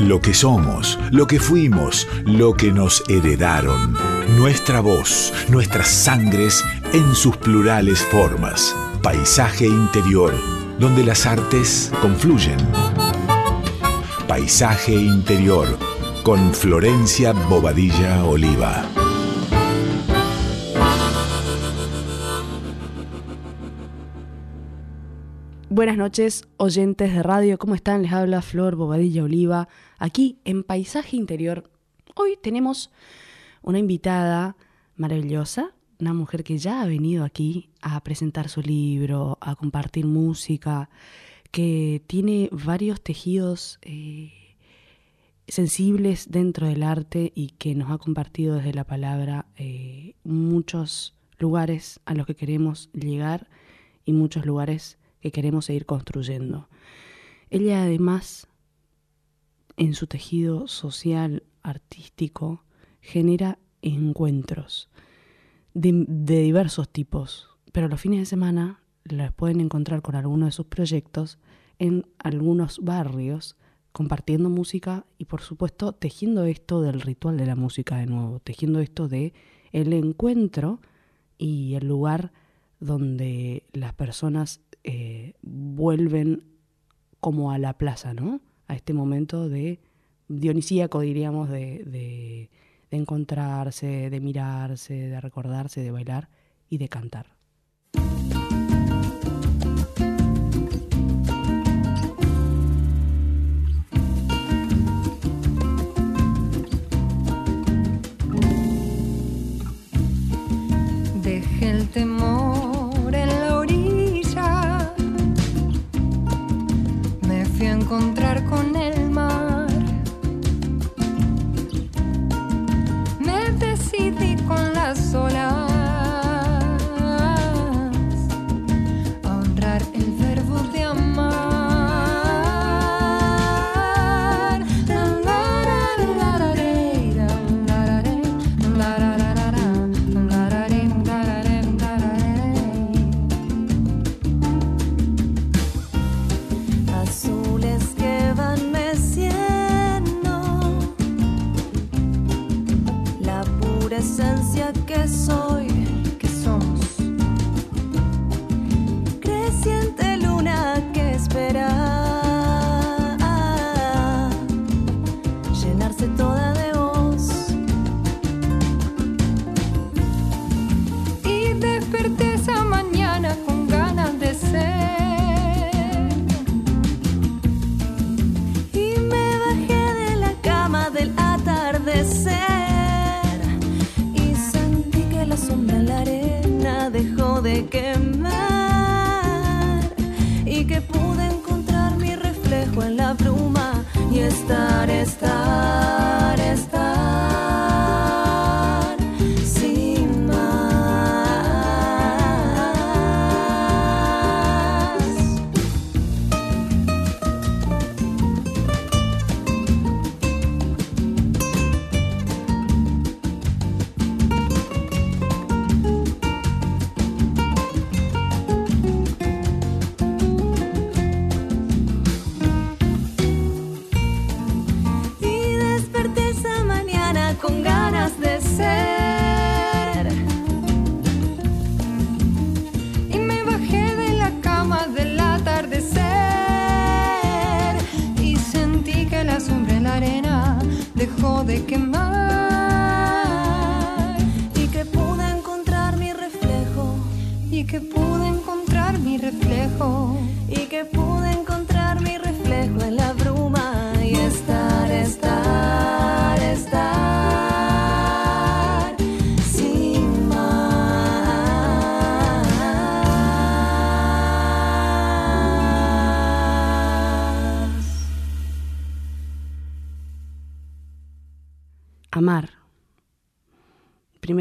Lo que somos, lo que fuimos, lo que nos heredaron. Nuestra voz, nuestras sangres en sus plurales formas. Paisaje interior, donde las artes confluyen. Paisaje interior, con Florencia Bobadilla Oliva. Buenas noches, oyentes de radio, ¿cómo están? Les habla Flor Bobadilla Oliva, aquí en Paisaje Interior. Hoy tenemos una invitada maravillosa, una mujer que ya ha venido aquí a presentar su libro, a compartir música, que tiene varios tejidos eh, sensibles dentro del arte y que nos ha compartido desde la palabra eh, muchos lugares a los que queremos llegar y muchos lugares que queremos seguir construyendo. Ella además, en su tejido social, artístico, genera encuentros de, diversos tipos, pero los fines de semana las pueden encontrar con alguno de sus proyectos en algunos barrios, compartiendo música y por supuesto tejiendo esto del ritual de la música de nuevo, tejiendo esto de el encuentro y el lugar donde las personas eh, vuelven como a la plaza, ¿no? A este momento de dionisíaco, diríamos, de, de encontrarse, de mirarse, de recordarse, de bailar y de cantar.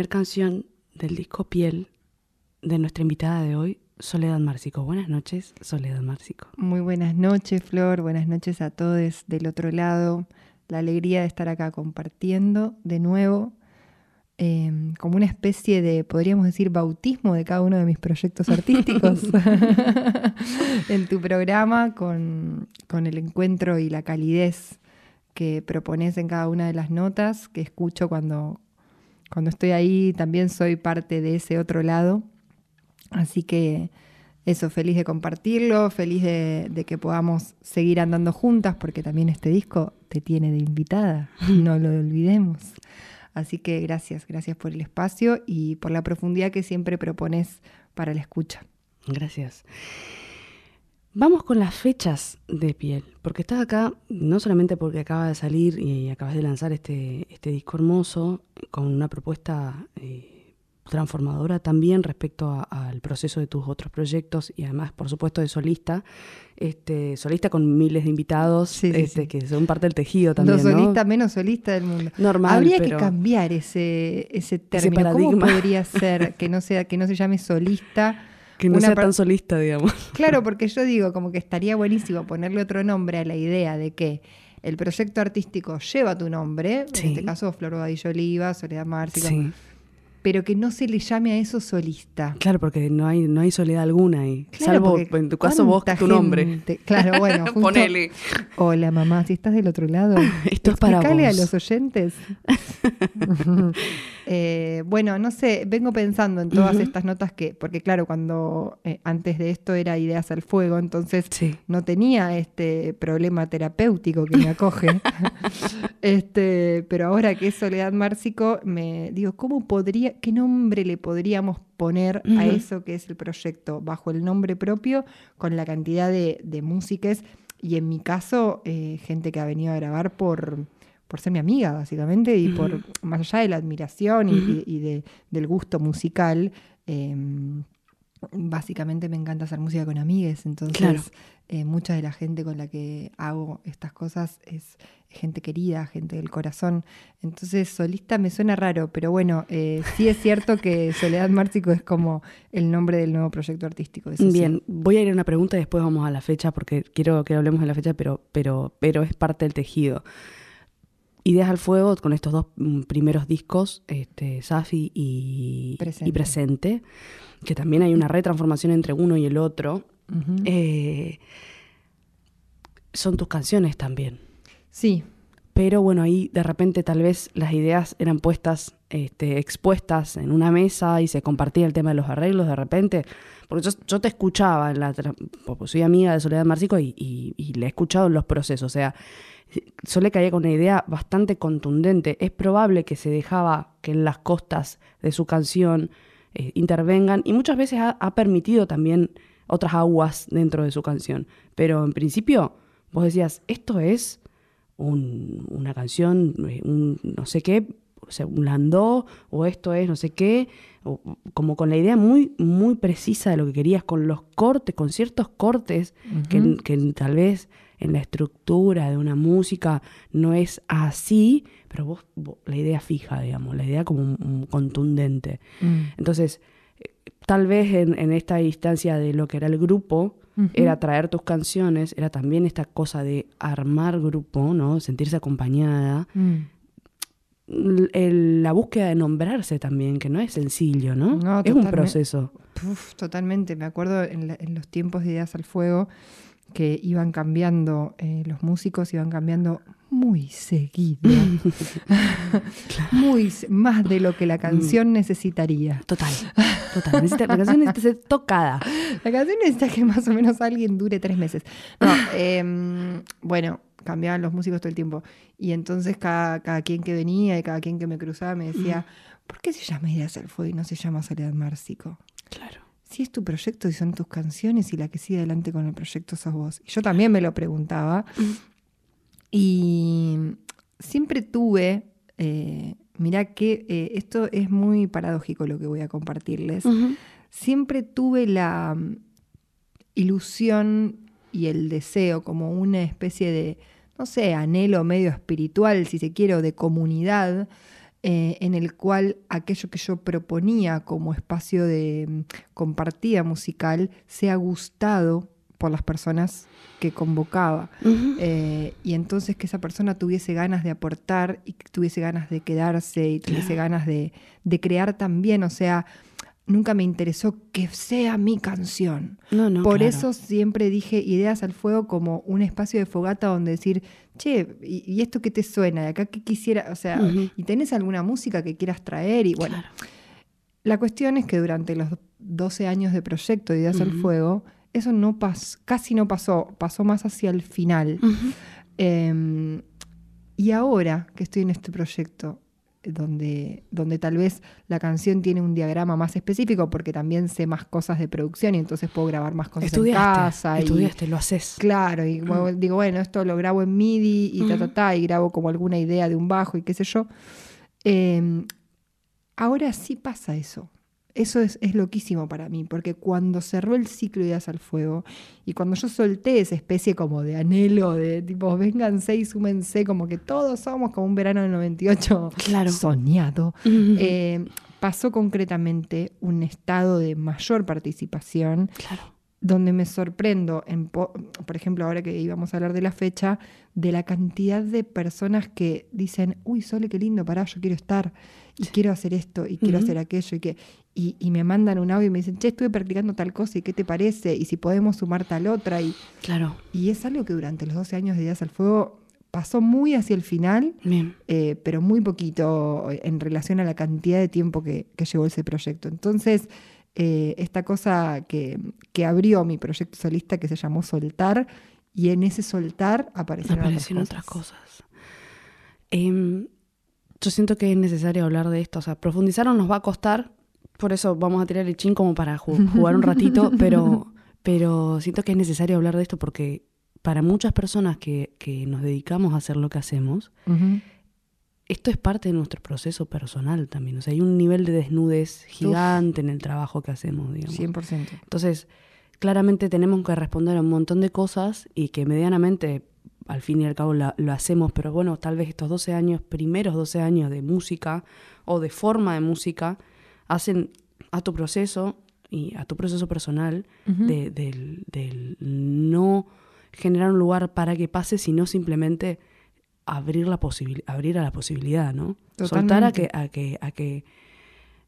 Canción del disco Piel de nuestra invitada de hoy, Soledad Márcico. Buenas noches, Soledad Márcico. Muy buenas noches, Flor. Buenas noches a todos del otro lado. La alegría de estar acá compartiendo de nuevo, eh, como una especie de, podríamos decir, bautismo de cada uno de mis proyectos artísticos en tu programa, con, con el encuentro y la calidez que propones en cada una de las notas, que escucho cuando, cuando estoy ahí, también soy parte de ese otro lado. Así que eso, feliz de compartirlo, feliz de, que podamos seguir andando juntas, porque también este disco te tiene de invitada, no lo olvidemos. Así que gracias, gracias por el espacio y por la profundidad que siempre propones para la escucha. Gracias. Vamos con las fechas de piel, porque estás acá no solamente porque acaba de salir y acabas de lanzar este, este disco hermoso con una propuesta eh, transformadora también respecto al proceso de tus otros proyectos y además, por supuesto, de solista, este, solista con miles de invitados Sí, sí, este, sí. que son parte del tejido también. Los ¿no? solistas menos solistas del mundo. Normal, Habría pero- que cambiar ese, ese término. ¿Cómo paradigma. podría ser que no sea, que no se llame solista? Que no Una sea tan solista, digamos. Claro, porque yo digo como que estaría buenísimo ponerle otro nombre a la idea de que el proyecto artístico lleva tu nombre, Sí. en este caso Flor Bobadillo Oliva, Soledad Márcico, Sí, pero que no se le llame a eso solista. claro, porque no hay, no hay soledad alguna ahí. Claro, salvo en tu caso vos, ¿cuánta tu nombre. Claro, bueno, justo- Ponele. Hola mamá, si estás del otro lado, Esto es para explícale a vos. los oyentes. Eh, bueno, no sé, vengo pensando en todas estas notas que, porque claro, cuando eh, antes de esto era ideas al fuego, entonces Sí. no tenía este problema terapéutico que me acoge. este, pero ahora que es Soledad Márcico, me digo, ¿cómo podría, qué nombre le podríamos poner a eso que es el proyecto bajo el nombre propio, con la cantidad de, de músicas y en mi caso, eh, gente que ha venido a grabar por, por ser mi amiga, básicamente, y por más allá de la admiración y, y- y de- del gusto musical. em, Básicamente me encanta hacer música con amigues, entonces Claro. Eh, mucha de la gente con la que hago estas cosas es gente querida, gente del corazón. Entonces solista me suena raro, pero bueno, eh, sí es cierto que Soledad Márcico es como el nombre del nuevo proyecto artístico. eso sí. Bien, voy a ir a una pregunta y después vamos a la fecha porque quiero que hablemos de la fecha, pero, pero, pero es parte del tejido. Ideas al fuego con estos dos mm, primeros discos, este, Safi y Presente. y Presente, que también hay una retransformación entre uno y el otro. Eh, son tus canciones también. Sí, Pero bueno, ahí de repente tal vez las ideas eran puestas, este, expuestas en una mesa y se compartía el tema de los arreglos de repente. Porque yo, yo te escuchaba, en la, soy amiga de Soledad Marcico y, y, y le he escuchado en los procesos. O sea, Sole caía con una idea bastante contundente. Es probable que se dejaba que en las costas de su canción eh, intervengan y muchas veces ha, ha permitido también otras aguas dentro de su canción. Pero en principio vos decías, esto es un- una canción, eh, un no sé qué, o sea, un landó, o esto es no sé qué, o- como con la idea muy, muy precisa de lo que querías, con los cortes, con ciertos cortes que, que tal vez en la estructura de una música no es así, pero vos, vos- la idea fija, digamos, la idea como un- un contundente. Mm. Entonces, tal vez en, en esta instancia de lo que era el grupo, era traer tus canciones, era también esta cosa de armar grupo, ¿no? Sentirse acompañada. Mm. El- la búsqueda de nombrarse también, que no es sencillo, ¿no? No, es un proceso. Uf, totalmente. Me acuerdo en, la- en los tiempos de Ideas al Fuego que iban cambiando, eh, los músicos iban cambiando muy seguido. muy se- más de lo que la canción necesitaría. Total, total. Necesita- la canción necesita ser tocada. La canción necesita que más o menos alguien dure tres meses. No, em, bueno, cambiaban los músicos todo el tiempo. Y entonces cada, cada quien que venía y cada quien que me cruzaba me decía, ¿por qué se llama Ideas al Fuego y no se llama Soledad Márcico? Claro. si es tu proyecto y son tus canciones y la que sigue adelante con el proyecto sos vos. Y yo también me lo preguntaba. Y siempre tuve, eh, mirá que eh, esto es muy paradójico lo que voy a compartirles. Siempre tuve la mm, ilusión y el deseo como una especie de, no sé, anhelo medio espiritual, si se quiere, o de comunidad, eh, en el cual aquello que yo proponía como espacio de mm, compartida musical sea gustado por las personas que convocaba. Eh, y entonces que esa persona tuviese ganas de aportar y que tuviese ganas de quedarse y tuviese ganas de, de crear también. O sea, nunca me interesó que sea mi canción. No, no, Por claro. eso siempre dije Ideas al Fuego como un espacio de fogata donde decir, che, ¿y, y esto qué te suena? ¿De acá qué quisiera? O sea. ¿y tenés alguna música que quieras traer? Y bueno, Claro. la cuestión es que durante los 12 años de proyecto de Ideas al. Fuego, eso no pas- casi no pasó, pasó más hacia el final. Eh, y ahora que estoy en este proyecto, eh, donde, donde tal vez la canción tiene un diagrama más específico, porque también sé más cosas de producción y entonces puedo grabar más cosas en Estudiaste, casa. y- estudiaste, lo haces. Claro, y como digo, bueno, esto lo grabo en MIDI y ta, ta, ta, y grabo como alguna idea de un bajo y qué sé yo. Eh, ahora sí pasa eso. Eso es, es loquísimo para mí, porque cuando cerró el ciclo de Ideas al Fuego y cuando yo solté esa especie como de anhelo de tipo, vénganse y súmense, como que todos somos como un verano del 98 Claro. soñado, eh, pasó concretamente un estado de mayor participación Claro. donde me sorprendo, en po- por ejemplo, ahora que íbamos a hablar de la fecha, de la cantidad de personas que dicen, uy, Sole, qué lindo, pará, yo quiero estar, y quiero hacer esto, y quiero hacer aquello, y que y, y me mandan un audio y me dicen, che, estuve practicando tal cosa, ¿y qué te parece? Y si podemos sumar tal otra, y, Claro. y es algo que durante los 12 años de Días al Fuego pasó muy hacia el final, eh, pero muy poquito en relación a la cantidad de tiempo que, que llevó ese proyecto. Entonces, eh, esta cosa que, que abrió mi proyecto solista que se llamó Soltar, y en ese soltar aparecieron, Aparecieron otras otras cosas. Em, yo siento que es necesario hablar de esto. O sea, profundizar no nos va a costar. Por eso vamos a tirar el chin como para ju- jugar un ratito. pero, pero siento que es necesario hablar de esto porque para muchas personas que, que nos dedicamos a hacer lo que hacemos, esto es parte de nuestro proceso personal también. O sea, hay un nivel de desnudez gigante en el trabajo que hacemos, digamos. 100%. Entonces, claramente tenemos que responder a un montón de cosas y que medianamente, al fin y al cabo, la- lo hacemos, pero bueno, tal vez estos 12 años, primeros 12 años de música o de forma de música, hacen a tu proceso y a tu proceso personal de- del, del no generar un lugar para que pase, sino simplemente abrir la abrir a la posibilidad, ¿no? Soltar a Totalmente. que, a que, a que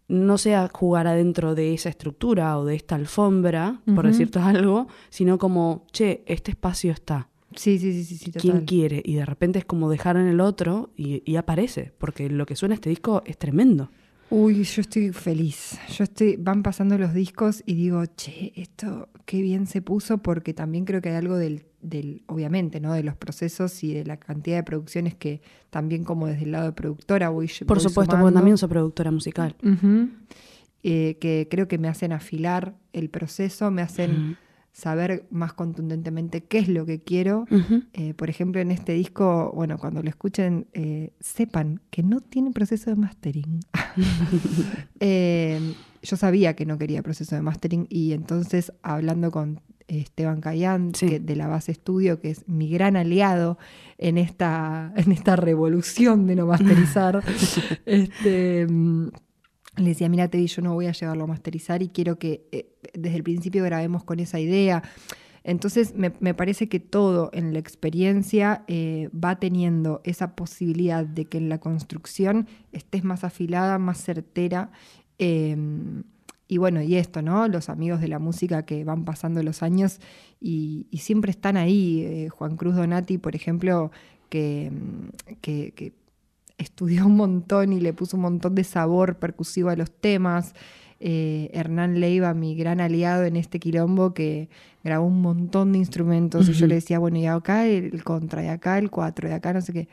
no sea jugar adentro de esa estructura o de esta alfombra, por decirte algo, sino como, che, este espacio está. Sí, sí, sí, sí, sí, ¿Quién total. quiere? Y de repente es como dejar en el otro y, y aparece, porque lo que suena este disco es tremendo. Uy, yo estoy feliz. Yo estoy, van pasando los discos y digo, che, esto qué bien se puso, porque también creo que hay algo del, del, obviamente, ¿no? De los procesos y de la cantidad de producciones que también como desde el lado de productora voy Por voy supuesto, porque también soy productora musical. Eh, que creo que me hacen afilar el proceso, me hacen. Saber más contundentemente qué es lo que quiero. Eh, por ejemplo, en este disco, bueno, cuando lo escuchen, eh, sepan que no tiene proceso de mastering. Eh, yo sabía que no quería proceso de mastering y entonces hablando con Esteban Cayán Sí. de la base estudio, que es mi gran aliado en esta, en esta revolución de no masterizar, este, le decía, mira, Tevi, yo no voy a llevarlo a masterizar y quiero que eh, desde el principio grabemos con esa idea. Entonces, me, me parece que todo en la experiencia eh, va teniendo esa posibilidad de que en la construcción estés más afilada, más certera. eh, y bueno, y esto, ¿no? Los amigos de la música que van pasando los años y, siempre están ahí. Eh, Juan Cruz Donati, por ejemplo, que- que estudió un montón y le puso un montón de sabor percusivo a los temas. Eh, Hernán Leiva, mi gran aliado en este quilombo, que grabó un montón de instrumentos y yo le decía, bueno, y acá el contra, y acá el cuatro, y acá no sé qué.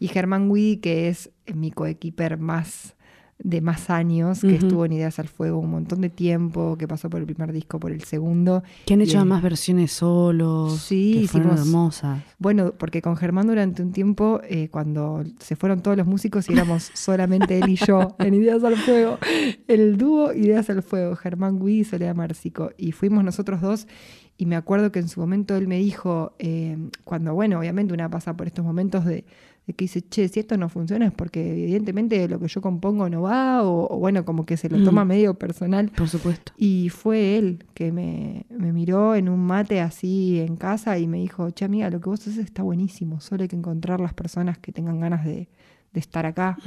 Y Germán Guidi, que es mi coequiper más de más años, que estuvo en Ideas al Fuego un montón de tiempo, que pasó por el primer disco, por el segundo. Que han hecho Bien. más versiones solos. Sí, que fueron hicimos- hermosas. Bueno, porque con Germán durante un tiempo, eh, cuando se fueron todos los músicos y éramos solamente él y yo en Ideas al Fuego, el dúo Ideas al Fuego, Germán Gui y Soledad Márcico. Y fuimos nosotros dos y me acuerdo que en su momento él me dijo, eh, cuando, bueno, obviamente una pasa por estos momentos de, de que dice, che, si esto no funciona es porque evidentemente lo que yo compongo no va, o, o bueno, como que se lo Mm. toma medio personal. Por supuesto. Y fue él que me, me miró en un mate así en casa y me dijo, che amiga, lo que vos haces está buenísimo, solo hay que encontrar las personas que tengan ganas de, de estar acá.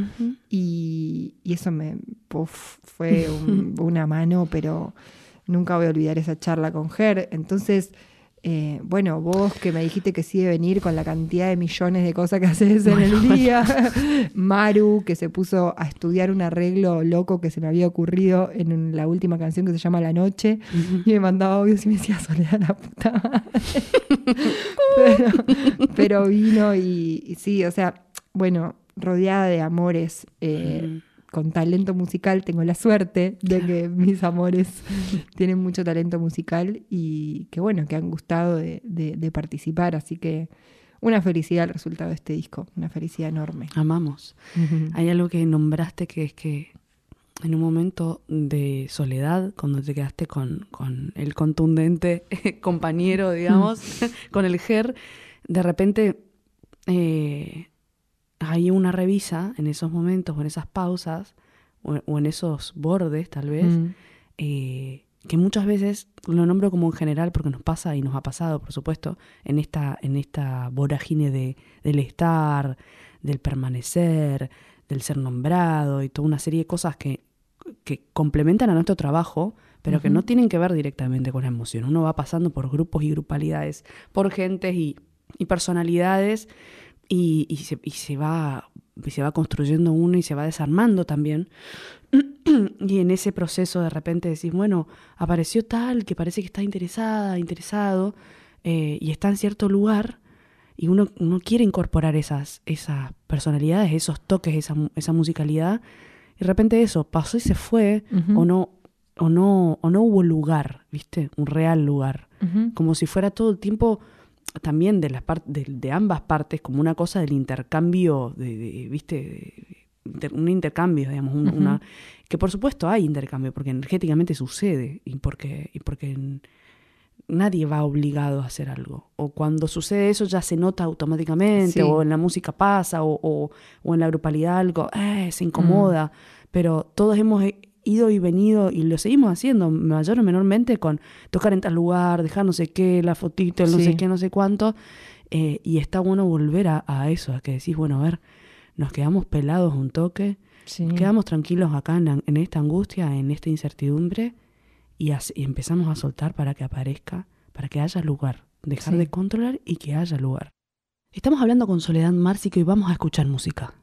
Y, y eso me, fue un- una mano, pero nunca voy a olvidar esa charla con Ger. Entonces, eh, bueno, vos que me dijiste que sí de venir con la cantidad de millones de cosas que haces en el día. Maru, que se puso a estudiar un arreglo loco que se me había ocurrido en la última canción que se llama La Noche. Y me mandaba audios y me decía, Soledad, la puta madre". pero, pero vino y, y sí, o sea, bueno, rodeada de amores. eh, con talento musical tengo la suerte de que mis amores tienen mucho talento musical y que bueno, que han gustado de, de- de participar, así que una felicidad el resultado de este disco, una felicidad enorme. Amamos. Hay algo que nombraste que es que en un momento de soledad, cuando te quedaste con, con el contundente compañero, digamos, con el GER, de repente eh, hay una revisa en esos momentos o en esas pausas o, o en esos bordes tal vez, Mm. eh, que muchas veces lo nombro como en general porque nos pasa y nos ha pasado, por supuesto, en esta, en esta vorágine de, del estar, del permanecer, del ser nombrado y toda una serie de cosas que, que complementan a nuestro trabajo, pero que no tienen que ver directamente con la emoción. Uno va pasando por grupos y grupalidades, por gentes y, y personalidades y, y se, y se va y se va construyendo uno y se va desarmando también. y en ese proceso de repente decís, bueno, apareció tal que parece que está interesada, interesado, eh, y está en cierto lugar, y uno, uno quiere incorporar esas, esas personalidades, esos toques, esa, esa musicalidad, y de repente eso pasó y se fue, o no, o no, o no hubo lugar, ¿viste? Un real lugar como si fuera todo el tiempo también de las de, de ambas partes como una cosa del intercambio de, de- viste inter- un intercambio digamos un- una que por supuesto hay intercambio porque energéticamente sucede y porque y porque nadie va obligado a hacer algo. O cuando sucede eso ya se nota automáticamente Sí. o en la música pasa o, o- o en la grupalidad algo eh, se incomoda pero todos hemos ido y venido y lo seguimos haciendo mayor o menormente con tocar en tal lugar, dejar no sé qué, la fotito, el no Sí. sé qué, no sé cuánto. eh, y está bueno volver a, a eso, a que decís, bueno, a ver, nos quedamos pelados un toque, Sí. nos quedamos tranquilos acá en, la- en esta angustia, en esta incertidumbre, y, as- y empezamos a soltar para que aparezca, para que haya lugar, dejar Sí. de controlar y que haya lugar. Estamos hablando con Soledad Márcico y vamos a escuchar música.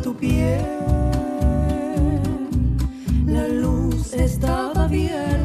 Tu piel. La luz estaba abierta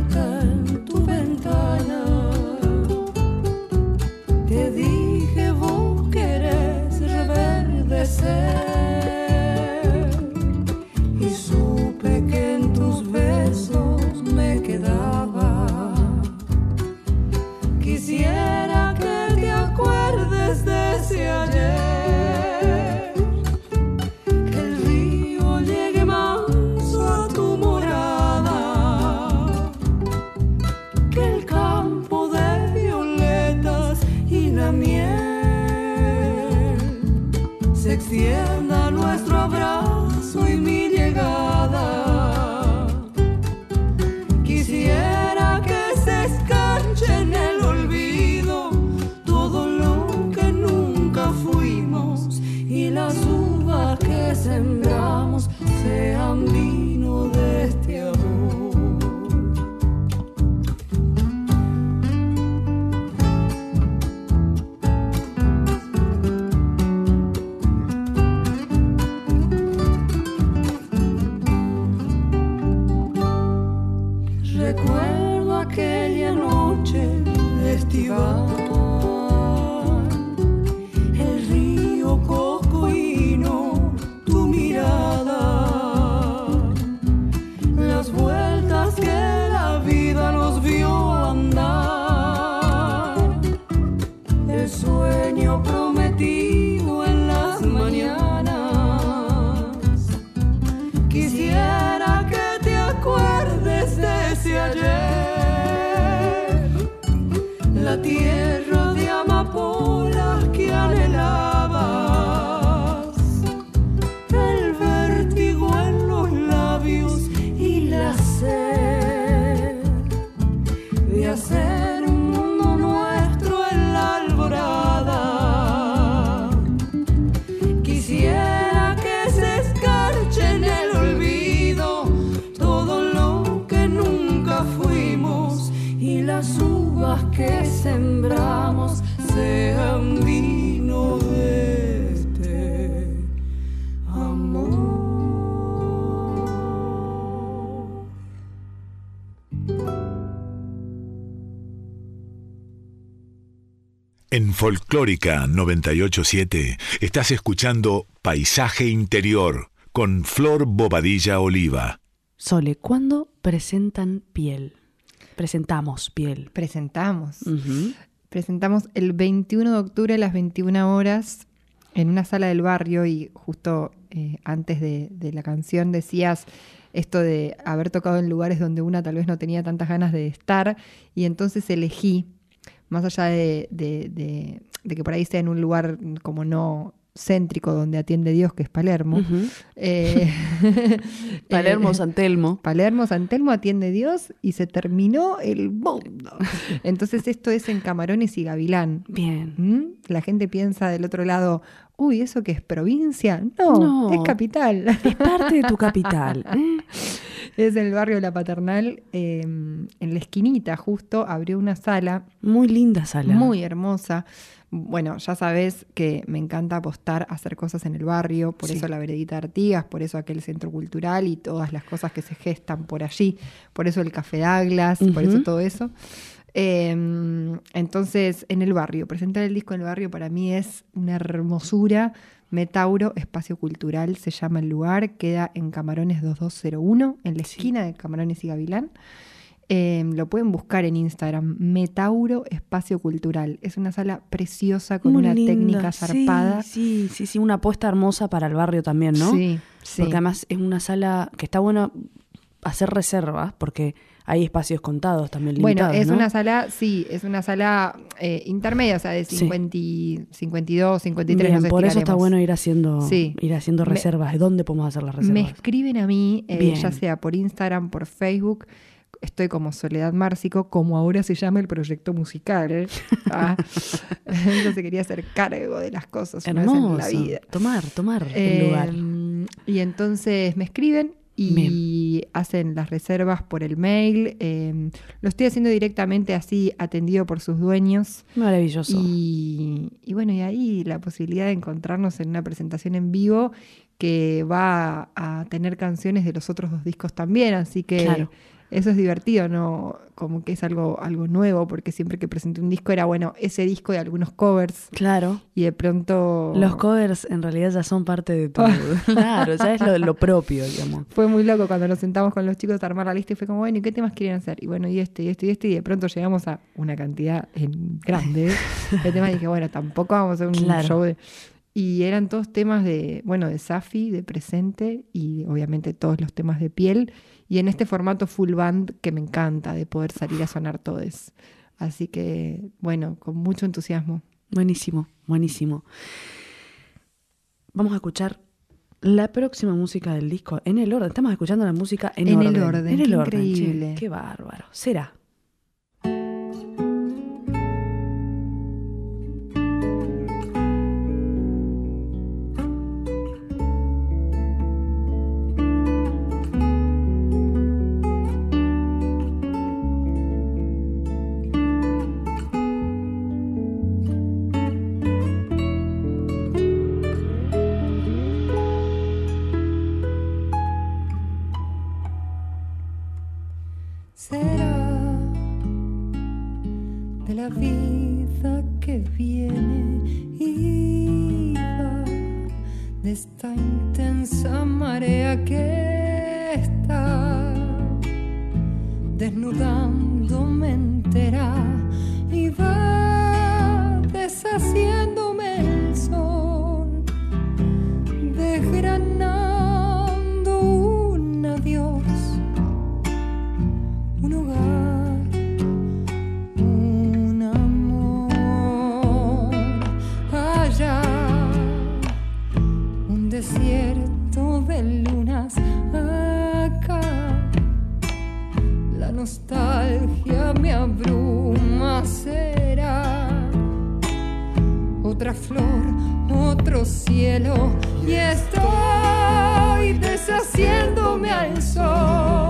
Quisiera que te acuerdes de ese ayer, la tierra En Folclórica 987 estás escuchando Paisaje Interior con Flor Bobadilla Oliva. Sole, ¿cuándo presentan piel? Presentamos piel. Presentamos. Presentamos el 21 de octubre a las 21 horas en una sala del barrio y justo eh, antes de, de la canción decías esto de haber tocado en lugares donde una tal vez no tenía tantas ganas de estar y entonces elegí, más allá de, de- de- de que por ahí sea en un lugar como no céntrico donde atiende Dios, que es Palermo. Eh, Palermo, eh, San Telmo. Palermo, San Telmo atiende Dios y se terminó el mundo. Entonces esto es en Camarones y Gavilán. Bien. ¿Mm? La gente piensa del otro lado, uy, ¿eso que es provincia? No, No. es capital. Es parte de tu capital. ¿eh? es en el barrio de La Paternal, eh, en la esquinita justo, abrió una sala Muy linda sala. muy hermosa. Bueno, ya sabes que me encanta apostar a hacer cosas en el barrio, por Sí. eso la Veredita Artigas, por eso aquel centro cultural y todas las cosas que se gestan por allí, por eso el Café Douglas, por eso todo eso. Eh, entonces, en el barrio, presentar el disco en el barrio para mí es una hermosura. Metauro, espacio cultural, se llama el lugar, queda en Camarones 2201, en la esquina de Camarones y Gavilán. Eh, lo pueden buscar en Instagram, Metauro Espacio Cultural. Es una sala preciosa con Muy una técnica Sí, zarpada. Sí, sí, sí, una apuesta hermosa para el barrio también, ¿no? Sí, sí. Porque además es una sala que está bueno hacer reservas porque hay espacios contados también Bueno, limitados, es ¿no? una sala, sí, es una sala eh, intermedia, o sea, de Sí. 50, y- 52, 53, Bien, por eso está bueno ir haciendo, Sí. ir haciendo Me- reservas. ¿De dónde podemos hacer las Me reservas? escriben a mí, eh, ya sea por Instagram, por Facebook. Estoy como Soledad Márcico, como ahora se llama el proyecto musical. Ah, ella se quería hacer cargo de las cosas una vez Hermoso. en la vida. Tomar, tomar el Eh, lugar. Y entonces me escriben y hacen las reservas por el mail. eh, lo estoy haciendo directamente así, atendido por sus dueños. Maravilloso. Y, y bueno, y ahí la posibilidad de encontrarnos en una presentación en vivo que va a tener canciones de los otros dos discos también, así que Claro. Eso es divertido, ¿no? Como que es algo, algo nuevo, porque siempre que presenté un disco era, bueno, ese disco de algunos covers Claro. y de pronto... Los covers en realidad ya son parte de tu... claro, ya es lo, lo propio, digamos. Fue muy loco cuando nos sentamos con los chicos a armar la lista y fue como, bueno, ¿y qué temas quieren hacer? Y bueno, y este, y este, y este, y de pronto llegamos a una cantidad en grande de temas y dije, bueno, tampoco vamos a hacer un Claro. show de... Y eran todos temas de, bueno, de Safi, de presente y obviamente todos los temas de piel. Y en este formato full band que me encanta de poder salir a sonar todos. Así que, bueno, con mucho entusiasmo. Buenísimo, buenísimo. Vamos a escuchar la próxima música del disco en el orden. Estamos escuchando la música en, En orden. el orden, En el qué orden. che. increíble. Qué bárbaro. Será cielo. Y estoy deshaciéndome al sol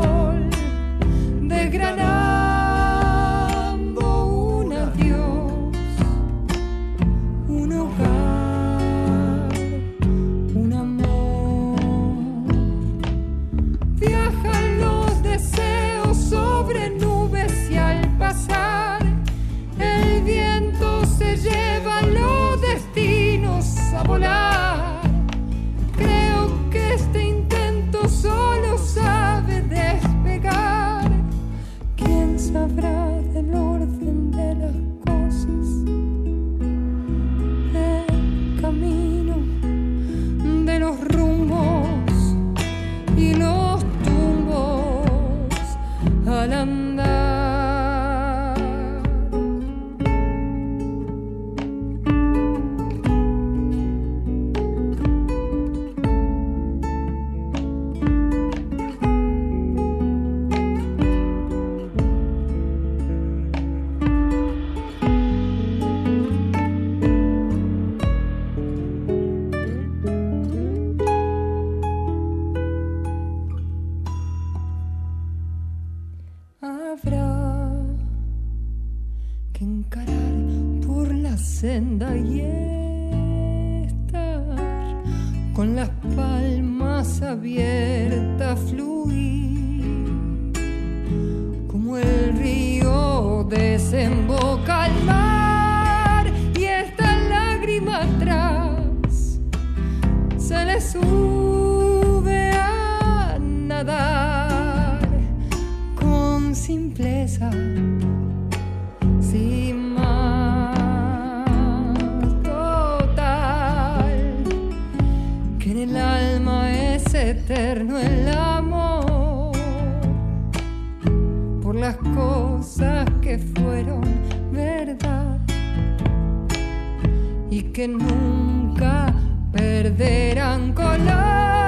que nunca perderán color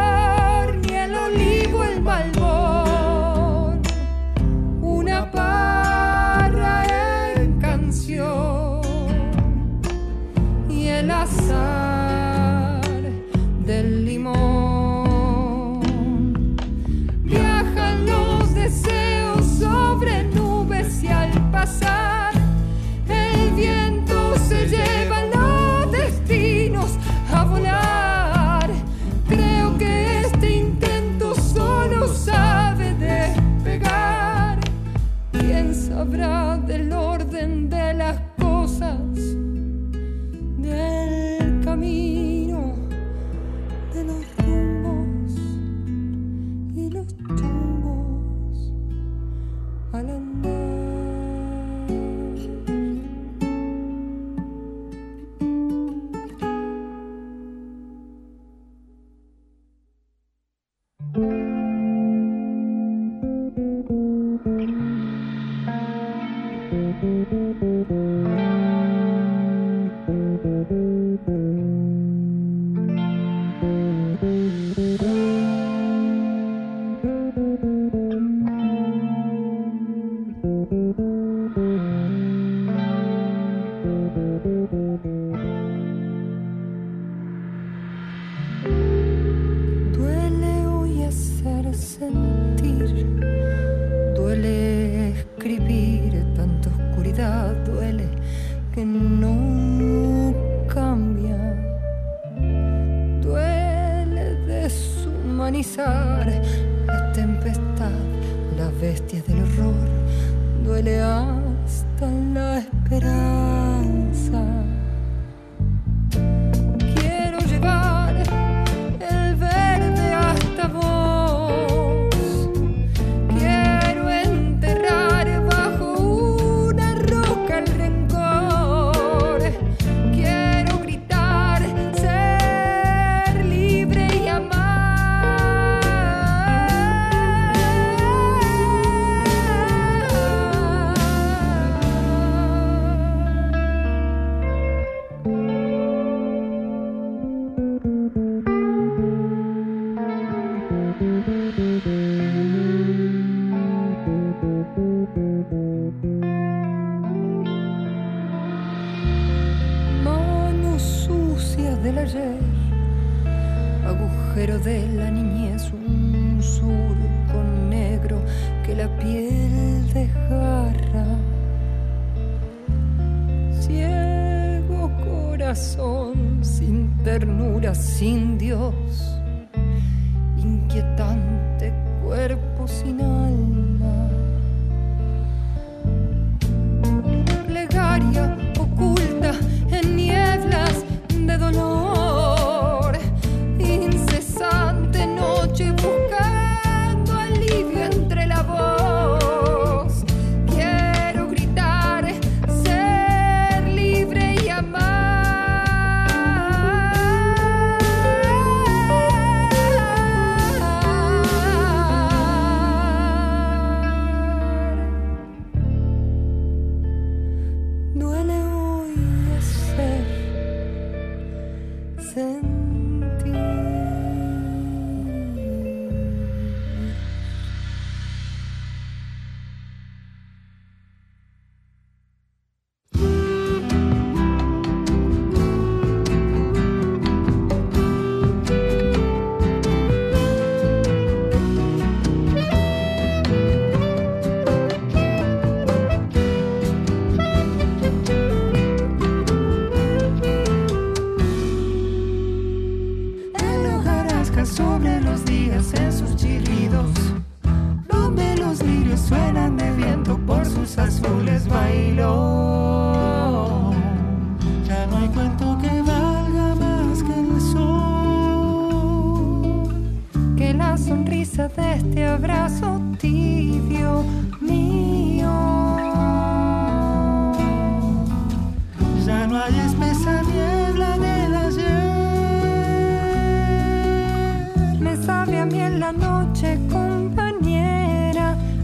sin Dios,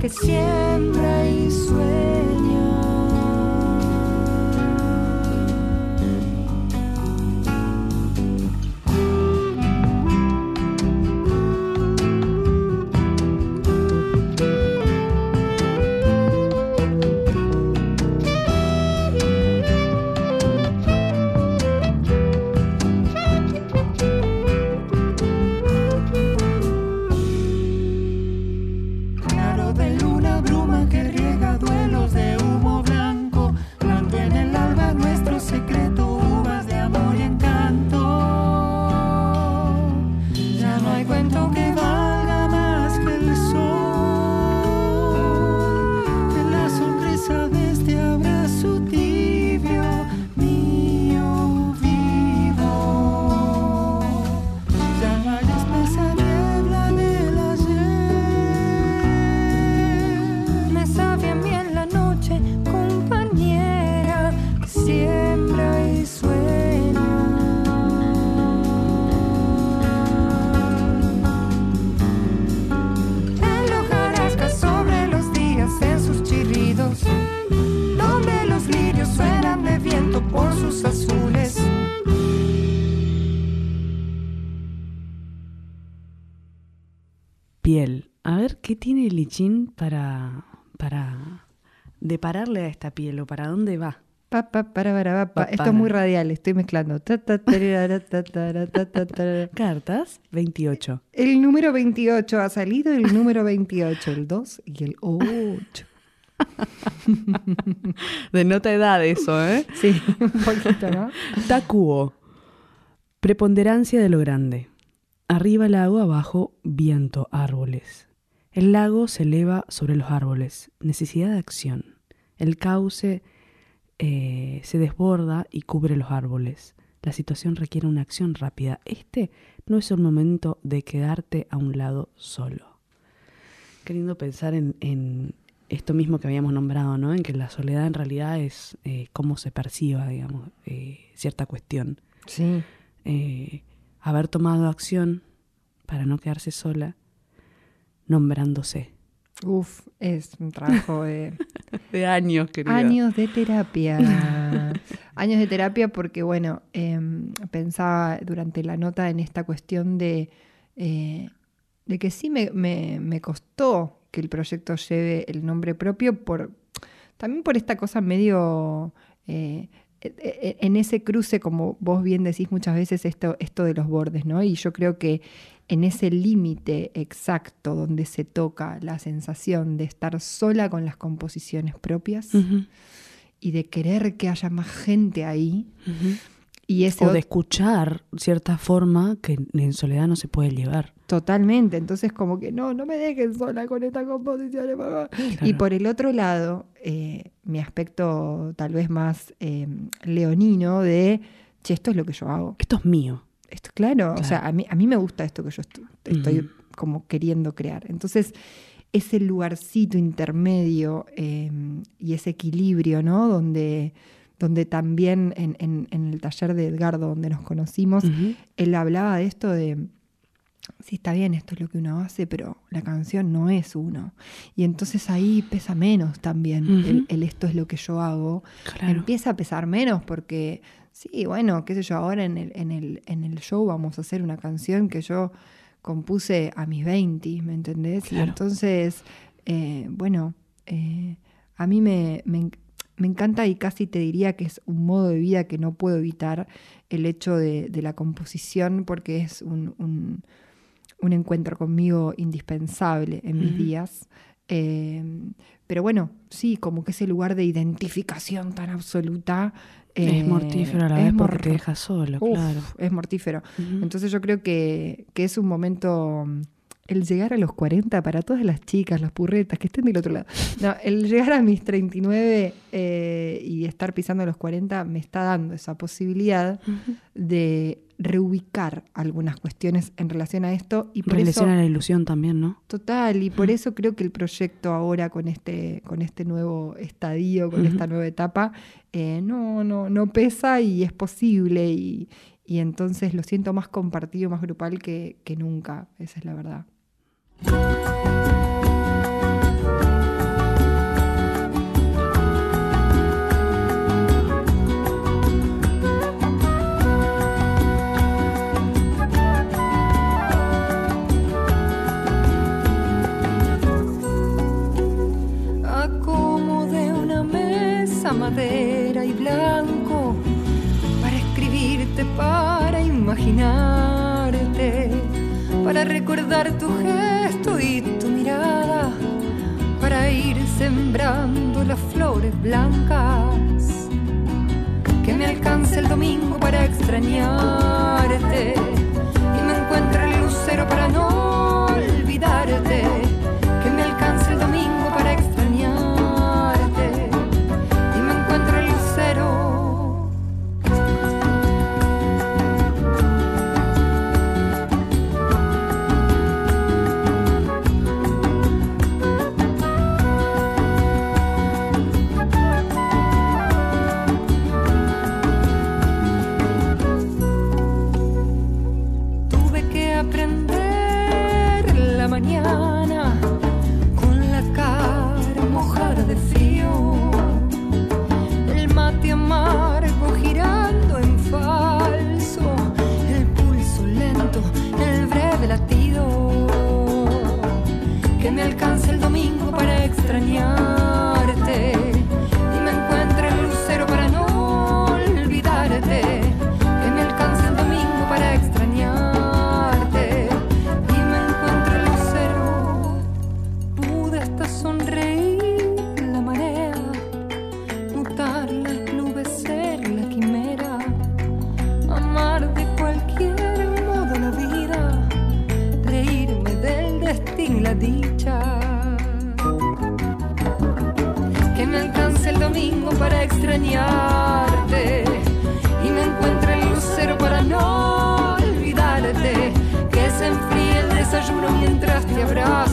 que siembra y sueña. Tiene el lichín para, para depararle a esta piel o para dónde va? Pa, pa, para, para, pa, Esto es muy radial, estoy mezclando. Cartas 28. El número 28 ha salido, el número 28, el 2 y el 8. Denota edad eso, ¿eh? Sí, un poquito, ¿no? Takuo. Preponderancia de lo grande. Arriba lago, abajo viento, árboles. El lago se eleva sobre los árboles. Necesidad de acción. El cauce eh, se desborda y cubre los árboles. La situación requiere una acción rápida. Este no es un momento de quedarte a un lado solo. Qué lindo pensar en, en esto mismo que habíamos nombrado, ¿no? En que la soledad en realidad es eh, cómo se perciba, digamos, eh, cierta cuestión. Sí. Eh, haber tomado acción para no quedarse sola, nombrándose. Uf, es un trabajo de De años, querida. años de terapia. años de terapia porque, bueno, em, pensaba durante la nota en esta cuestión de, eh, de que sí me, me- me costó que el proyecto lleve el nombre propio por también por esta cosa medio eh, e- e- en ese cruce, como vos bien decís muchas veces, esto, esto de los bordes, ¿no? Y yo creo que en ese límite exacto donde se toca la sensación de estar sola con las composiciones propias y de querer que haya más gente ahí, y ese O de escuchar cierta forma que en soledad no se puede llevar. Totalmente, entonces como que no, no me dejen sola con esta composición. Y por el otro lado, eh, mi aspecto tal vez más eh, leonino de, che, esto es lo que yo hago. Esto es mío. Esto, claro, o sea, a mí, a mí me gusta esto que yo estoy como queriendo crear. Entonces, ese lugarcito intermedio eh, y ese equilibrio, ¿no? Donde, donde también en, en- en el taller de Edgardo, donde nos conocimos, él hablaba de esto de, sí, está bien, esto es lo que uno hace, pero la canción no es uno. Y entonces ahí pesa menos también el, el esto es lo que yo hago. Claro. Empieza a pesar menos porque Sí, bueno, qué sé yo, ahora en el, en el, en el show vamos a hacer una canción que yo compuse a mis 20, ¿me entendés? Y entonces, eh, bueno, eh, a mí me, me me encanta y casi te diría que es un modo de vida que no puedo evitar el hecho de, de la composición porque es un, un- un encuentro conmigo indispensable en mis días. Eh, pero bueno, sí, como que ese lugar de identificación tan absoluta. Es eh, mortífero a la vez porque te deja solo, Uf, claro. Es mortífero. Entonces yo creo que, que es un momento, el llegar a los 40 para todas las chicas, las purretas que estén del otro lado. No, el llegar a mis 39 eh, y estar pisando los 40 me está dando esa posibilidad de reubicar algunas cuestiones en relación a esto y por eso Relaciona la ilusión también, ¿no? Total, y por eso creo que el proyecto ahora con este, con este nuevo estadio, con esta nueva etapa, eh, no, no, no pesa y es posible y, y entonces lo siento más compartido, más grupal que, que nunca, esa es la verdad. Mesa, madera y blanco para escribirte, para imaginarte, para recordar tu gesto y tu mirada, para ir sembrando las flores blancas. Que me alcance el domingo para extrañarte y me encuentre el lucero para no olvidarte.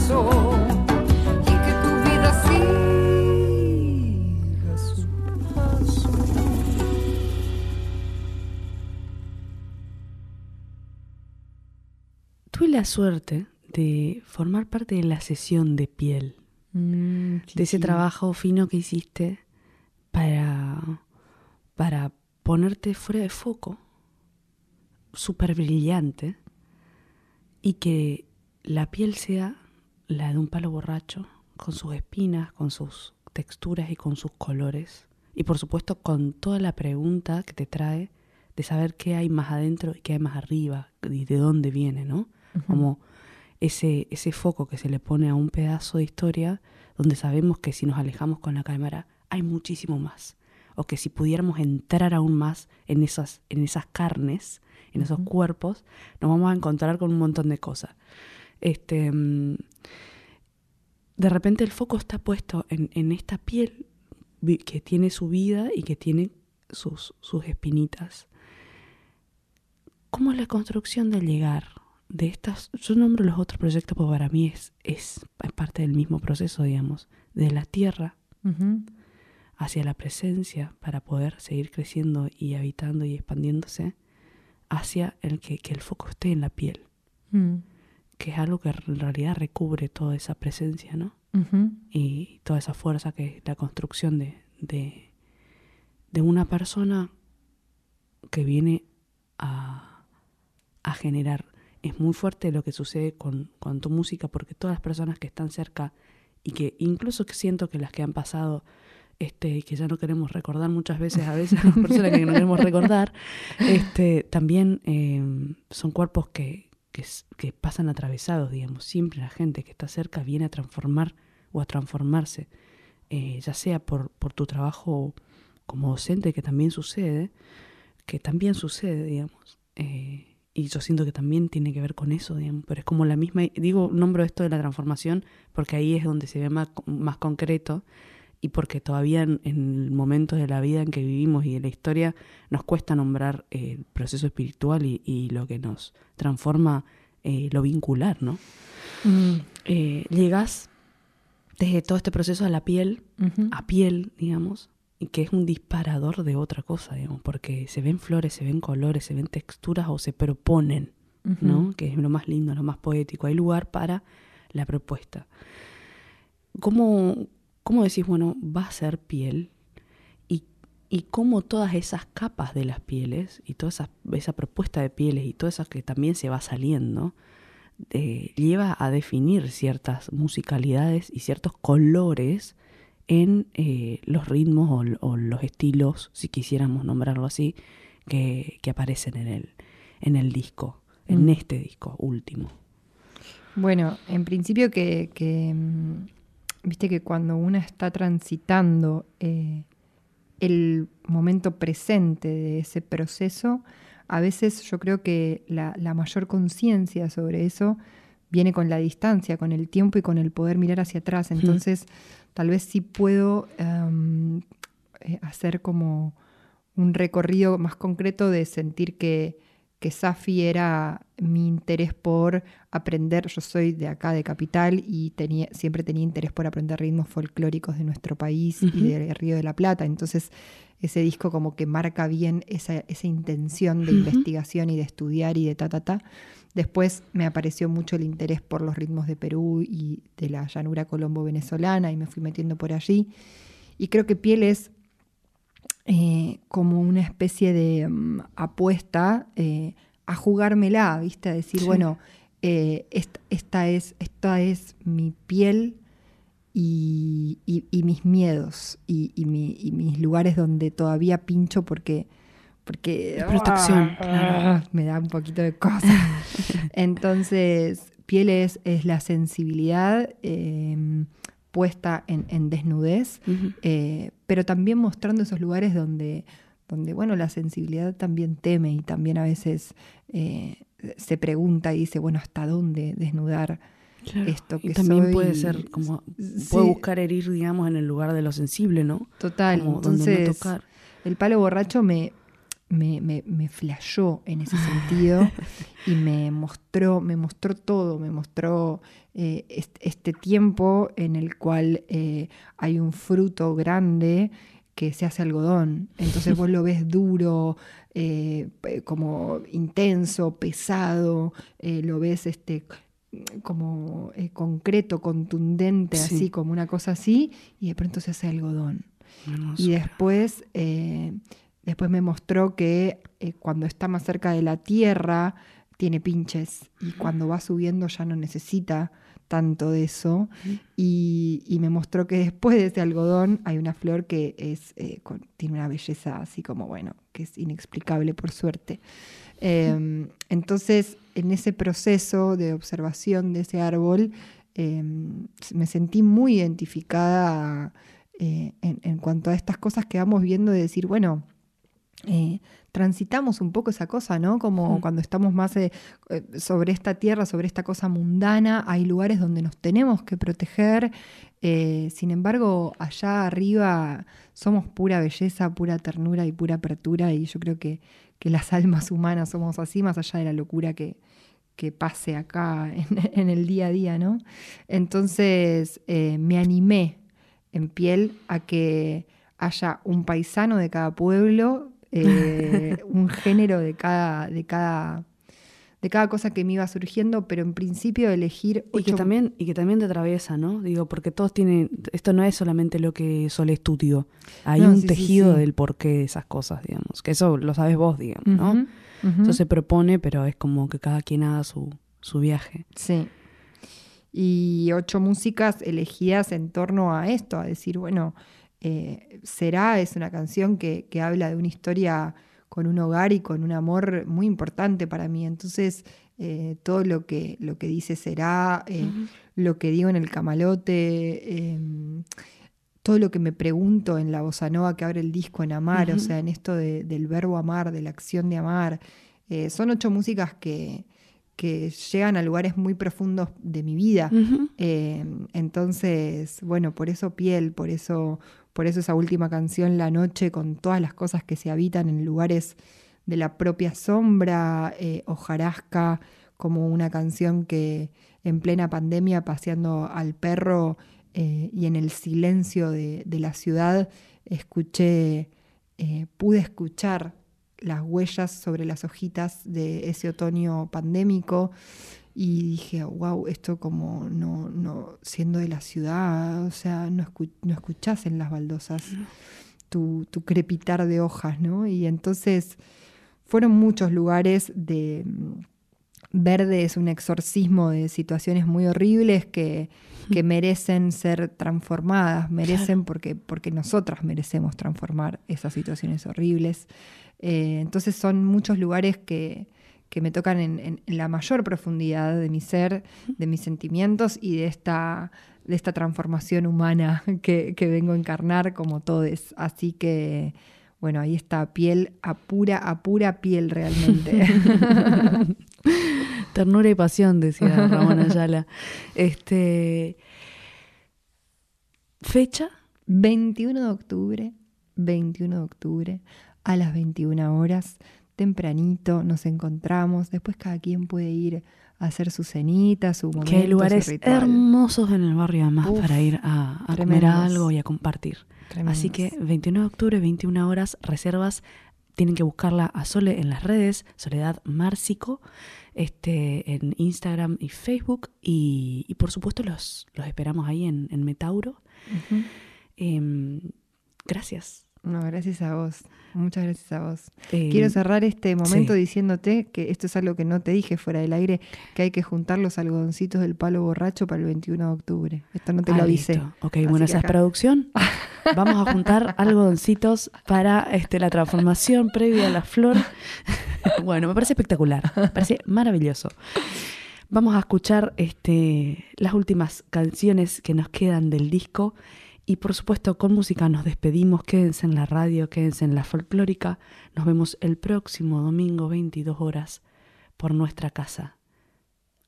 Y que tu vida siga su paso. Tuve la suerte de formar parte de la sesión de piel, de ese trabajo fino que hiciste para, para ponerte fuera de foco, súper brillante, y que la piel sea la de un palo borracho, con sus espinas, con sus texturas y con sus colores, y por supuesto con toda la pregunta que te trae de saber qué hay más adentro y qué hay más arriba, y de dónde viene, ¿no? Como ese, ese foco que se le pone a un pedazo de historia donde sabemos que si nos alejamos con la cámara hay muchísimo más. O que si pudiéramos entrar aún más en esas, en esas carnes, en esos cuerpos, nos vamos a encontrar con un montón de cosas. Este, mm, de repente el foco está puesto en, en esta piel que tiene su vida y que tiene sus, sus espinitas. ¿Cómo es la construcción de llegar de estas? Yo nombro los otros proyectos porque para mí es, es, parte del mismo proceso, digamos, de la tierra hacia la presencia para poder seguir creciendo y habitando y expandiéndose, hacia el que, que el foco esté en la piel, Mm. Que es algo que en realidad recubre toda esa presencia, ¿no? Y toda esa fuerza que es la construcción de, de, de una persona que viene a, a generar. Es muy fuerte lo que sucede con, con tu música porque todas las personas que están cerca y que incluso que siento que las que han pasado este, que ya no queremos recordar muchas veces, a veces las personas que no queremos recordar, este, también eh, son cuerpos que, que, pasan atravesados, digamos. Siempre la gente que está cerca viene a transformar o a transformarse, eh, ya sea por, por tu trabajo como docente, que también sucede, que también sucede, digamos. Eh, y yo siento que también tiene que ver con eso, digamos, pero es como la misma, digo, nombro esto de la transformación porque ahí es donde se ve más, más concreto y porque todavía en, en momentos de la vida en que vivimos y de la historia nos cuesta nombrar eh, el proceso espiritual y, y lo que nos transforma eh, lo vincular, ¿no? Eh, llegas desde todo este proceso a la piel, a piel, digamos, y que es un disparador de otra cosa, digamos, porque se ven flores, se ven colores, se ven texturas o se proponen, ¿no? Que es lo más lindo, lo más poético. Hay lugar para la propuesta. ¿Cómo, cómo decís, bueno, va a ser piel? Y, y cómo todas esas capas de las pieles y toda esa, esa propuesta de pieles y todo eso que también se va saliendo, eh, lleva a definir ciertas musicalidades y ciertos colores en eh, los ritmos o, o los estilos, si quisiéramos nombrarlo así, que, que aparecen en el, en el disco, en Mm. este disco último. Bueno, en principio que, que, mm, viste que cuando uno está transitando eh, el momento presente de ese proceso, a veces yo creo que la, la mayor conciencia sobre eso viene con la distancia, con el tiempo y con el poder mirar hacia atrás. Entonces, tal vez sí puedo em, eh, hacer como un recorrido más concreto de sentir que, que Safi era mi interés por aprender. Yo soy de acá, de Capital, y tenía, siempre tenía interés por aprender ritmos folclóricos de nuestro país y del Río de la Plata. Entonces, ese disco como que marca bien esa, esa intención de investigación y de estudiar y de ta, ta, ta. Después me apareció mucho el interés por los ritmos de Perú y de la llanura colombo-venezolana y me fui metiendo por allí. Y creo que Piel es eh, como una especie de mm, apuesta eh, a jugármela, ¿viste? A decir, Sí. bueno, eh, esta, esta es, esta es mi piel y, y- y mis miedos y, y mi- y mis lugares donde todavía pincho porque... Porque protección, ah, claro. me da un poquito de cosa. Entonces, piel es, es la sensibilidad eh, puesta en, en desnudez, eh, pero también mostrando esos lugares donde, donde, bueno, la sensibilidad también teme y también a veces eh, se pregunta y dice, bueno, ¿hasta dónde desnudar Claro. esto y que también soy? puede ser como Sí. puede buscar herir digamos en el lugar de lo sensible no Total, como donde no entonces tocar el palo borracho me, me, me, me flashó en ese sentido y me mostró, me mostró todo, me mostró eh, est- este, tiempo en el cual eh, hay un fruto grande que se hace algodón. Entonces vos lo ves duro, eh, como intenso, pesado, lo ves este como concreto, contundente, Sí. así como una cosa así, y de pronto se hace algodón. Y después, después me mostró que eh, cuando está más cerca de la tierra tiene pinches y cuando va subiendo ya no necesita tanto de eso. Y, y me mostró que después de ese algodón hay una flor que es, eh, con- tiene una belleza así como, bueno, que es inexplicable por suerte. Eh, entonces, en ese proceso de observación de ese árbol, eh, me sentí muy identificada eh, en, en cuanto a estas cosas que vamos viendo de decir, bueno, eh, transitamos un poco esa cosa, ¿no? Como Mm. cuando estamos más eh, eh, sobre esta tierra, sobre esta cosa mundana, hay lugares donde nos tenemos que proteger. eh, sin embargo, allá arriba somos pura belleza, pura ternura y pura apertura y yo creo que, que las almas humanas somos así, más allá de la locura que, que pase acá en, en el día a día, ¿no? Entonces me animé en piel a que haya un paisano de cada pueblo, eh, un género de cada, de cada, de cada cosa que me iba surgiendo, pero en principio elegir Y que, ocho- también, y que también te atraviesa, ¿no? Digo, porque todos tienen. Esto no es solamente lo que Sol estudio. Hay No, un sí, tejido sí. del porqué de esas cosas, digamos. Que eso lo sabes vos, digamos, ¿no? Eso se propone, pero es como que cada quien haga su, su viaje. Sí. Y ocho músicas elegidas en torno a esto, a decir, bueno, eh, Será es una canción que, que habla de una historia con un hogar y con un amor muy importante para mí. Entonces, eh, todo lo que, lo que dice Será, eh, lo que digo en el camalote, eh, todo lo que me pregunto en la bossa nova que abre el disco en amar, o sea, en esto de- del verbo amar, de la acción de amar. Son ocho músicas que, que llegan a lugares muy profundos de mi vida. Eh, entonces, bueno, por eso piel, por eso, por eso esa última canción, La Noche, con todas las cosas que se habitan en lugares de la propia sombra, eh, Hojarasca, como una canción que en plena pandemia, paseando al perro eh, y en el silencio de, la ciudad, escuché, eh, pude escuchar las huellas sobre las hojitas de ese otoño pandémico y dije, wow, esto como no, no siendo de la ciudad, o sea, no, escu- no escuchás en las baldosas tu, tu crepitar de hojas, ¿no? Y entonces fueron muchos lugares de... mm, Verde es un exorcismo de situaciones muy horribles que, que merecen ser transformadas, merecen porque, porque nosotras merecemos transformar esas situaciones horribles. Eh, entonces son muchos lugares que, que me tocan en, en- en la mayor profundidad de mi ser, de mis sentimientos y de esta, de esta transformación humana que, que vengo a encarnar como todes. Así que, bueno, ahí está piel a pura, a pura piel realmente. Ternura y pasión, decía Ramón Ayala. Este. Fecha 21 de octubre, 21 de octubre, a las 21 horas, tempranito, nos encontramos. Después cada quien puede ir a hacer su cenita, su momento, que hay lugares hermosos en el barrio además Uf, para ir a, a comer algo y a compartir. Así que Tremendos. 21 de octubre, 21 horas, reservas. Tienen que buscarla a Sole en las redes, Soledad Márcico, este, en Instagram y Facebook. Y, y por supuesto los, los esperamos ahí en, en Metauro. Em, gracias. No, gracias a vos. Muchas gracias a vos. Em, Quiero cerrar este momento sí. diciéndote que esto es algo que no te dije fuera del aire, que hay que juntar los algodoncitos del palo borracho para el 21 de octubre. Esto no te Ah, lo avisé. listo. Ok, Así bueno, esa es producción. Vamos a juntar algodoncitos para este, la transformación previa a la flor. bueno, me parece espectacular, me parece maravilloso. Vamos a escuchar este, las últimas canciones que nos quedan del disco y por supuesto con música nos despedimos. Quédense en la radio, quédense en la folclórica. Nos vemos el próximo domingo 22 horas por nuestra casa.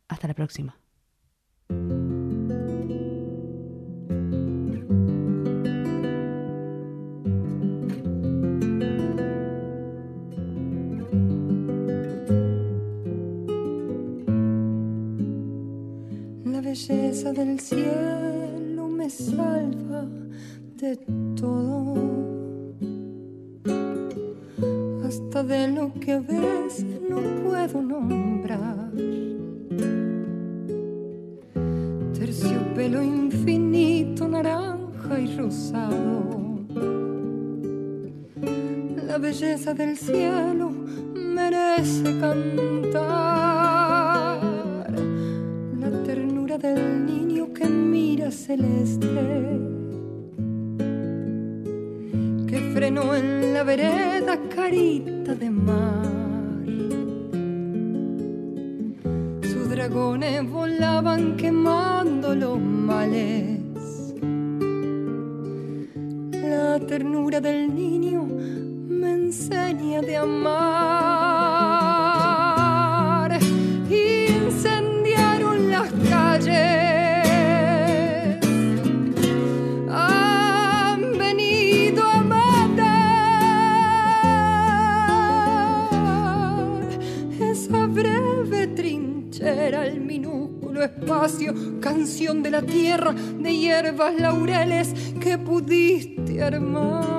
Hasta la próxima. La belleza del cielo me salva de todo, hasta de lo que a veces no puedo nombrar. Terciopelo infinito, naranja y rosado. La belleza del cielo merece cantar. La ternura del niño mira celeste. Que frenó en la vereda carita de mar. Sus dragones volaban quemando los males. La ternura del niño me enseña de amar. espacio, canción de la tierra, de hierbas laureles que pudiste armar.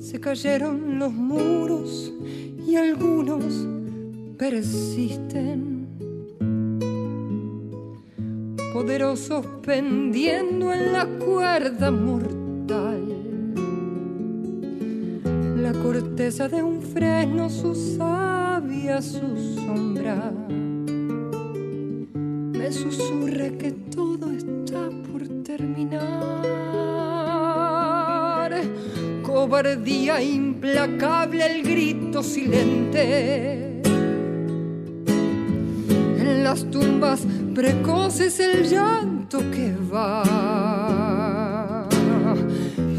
Se cayeron los muros persisten. Poderosos pendiendo en la cuerda mortal. La corteza de un fresno, su savia, su sombra. Me susurra que todo está por terminar. Cobardía implacable, el grito silente. Las tumbas precoces el llanto que va.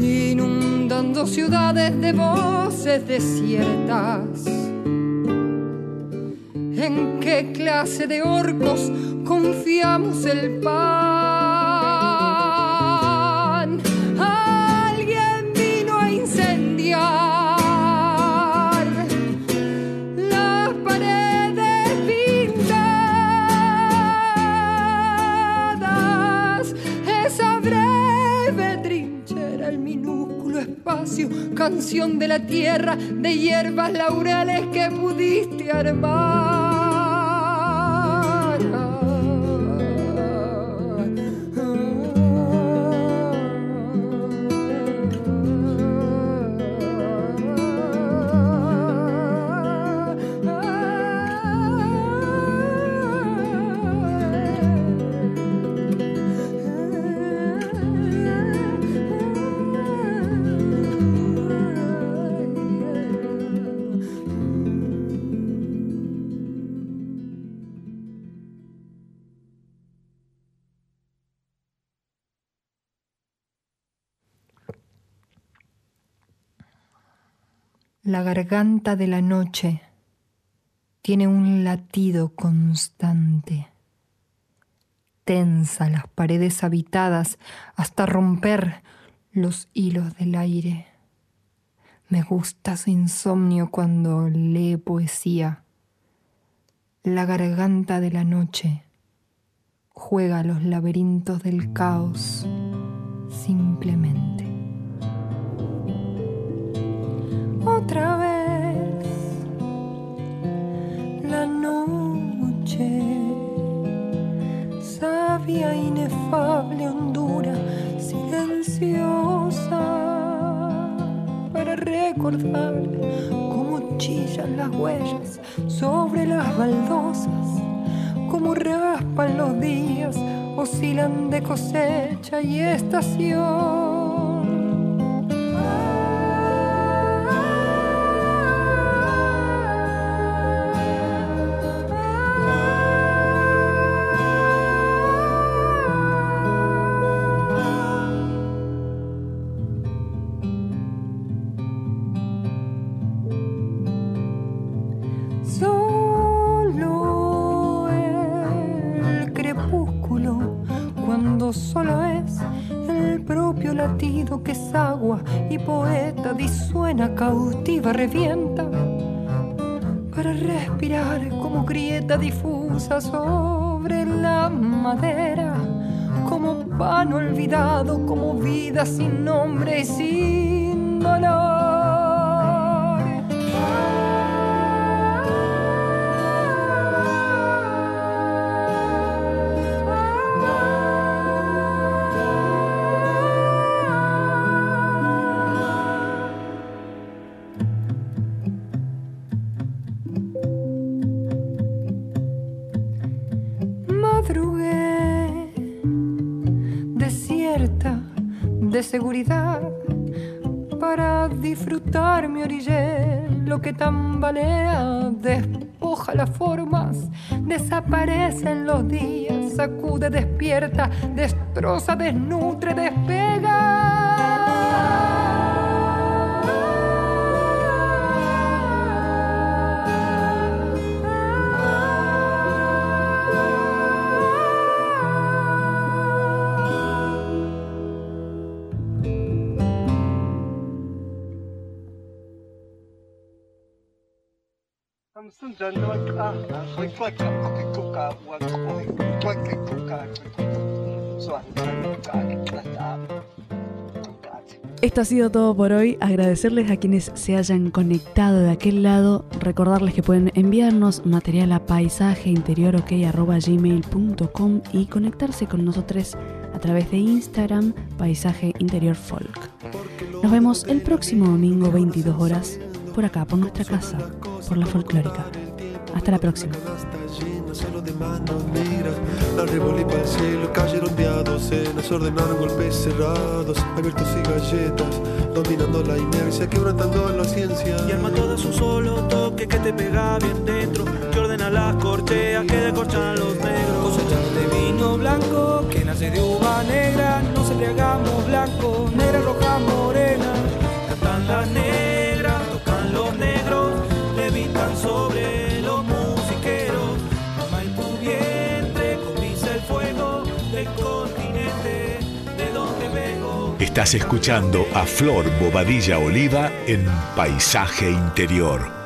Inundando ciudades de voces desiertas. ¿En qué clase de orcos confiamos el pan? Canción de la tierra, de hierbas laurales que pudiste armar. La garganta de la noche tiene un latido constante. Tensa las paredes habitadas hasta romper los hilos del aire. Me gusta su insomnio cuando lee poesía. La garganta de la noche juega los laberintos del caos las huellas sobre las baldosas cómo raspan los días oscilan de cosecha y estación para disfrutar mi orillé, lo que tambalea, despoja las formas, desaparecen los días, sacude, despierta, destroza, desnutre, despega. Esto ha sido todo por hoy. Agradecerles a quienes se hayan conectado de aquel lado. Recordarles que pueden enviarnos material a paisajeinteriorok.gmail.com y conectarse con nosotros a través de Instagram, Paisaje Interior Folk. Nos vemos el próximo domingo 22 horas por acá, por nuestra casa, por la folclórica. Hasta la próxima. Dominando la inercia, quebrantando la ciencia. Y arma todo es un solo toque que te pega bien dentro, que ordena las corcheas, que decorchan a los negros. Cosechar de vino blanco, que nace de uva negra, nos embriagamos blanco, negra, roja, morena. Cantan las negras, Estás escuchando a Flor Bobadilla Oliva en Paisaje Interior.